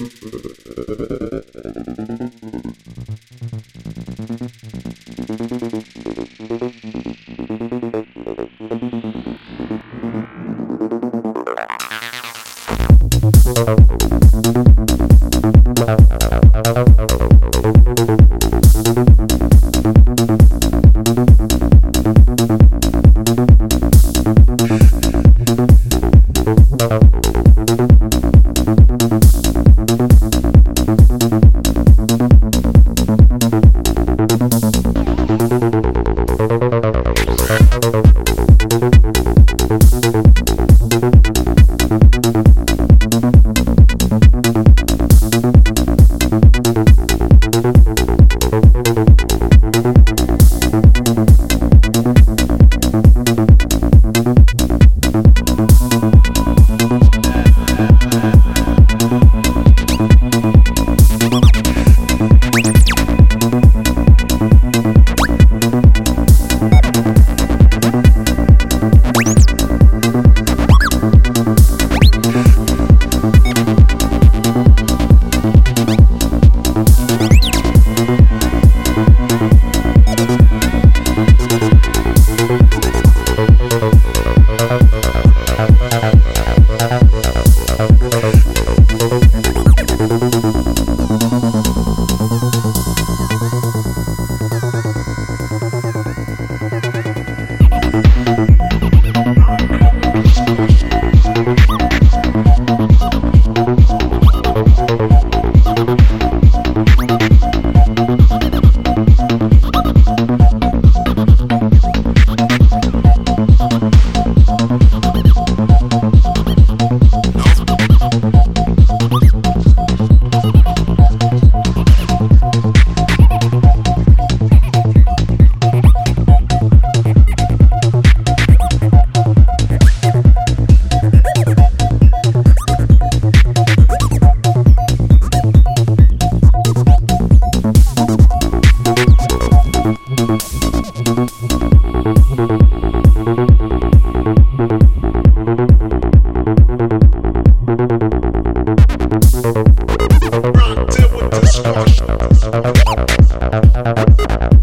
Thank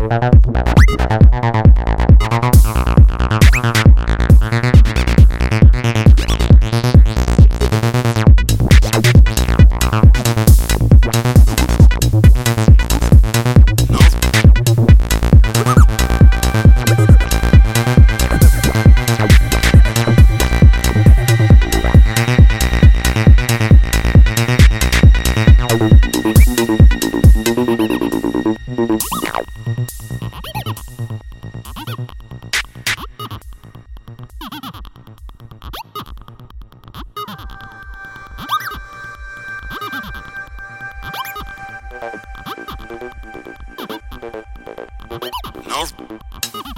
Gracias. Ha ha ha!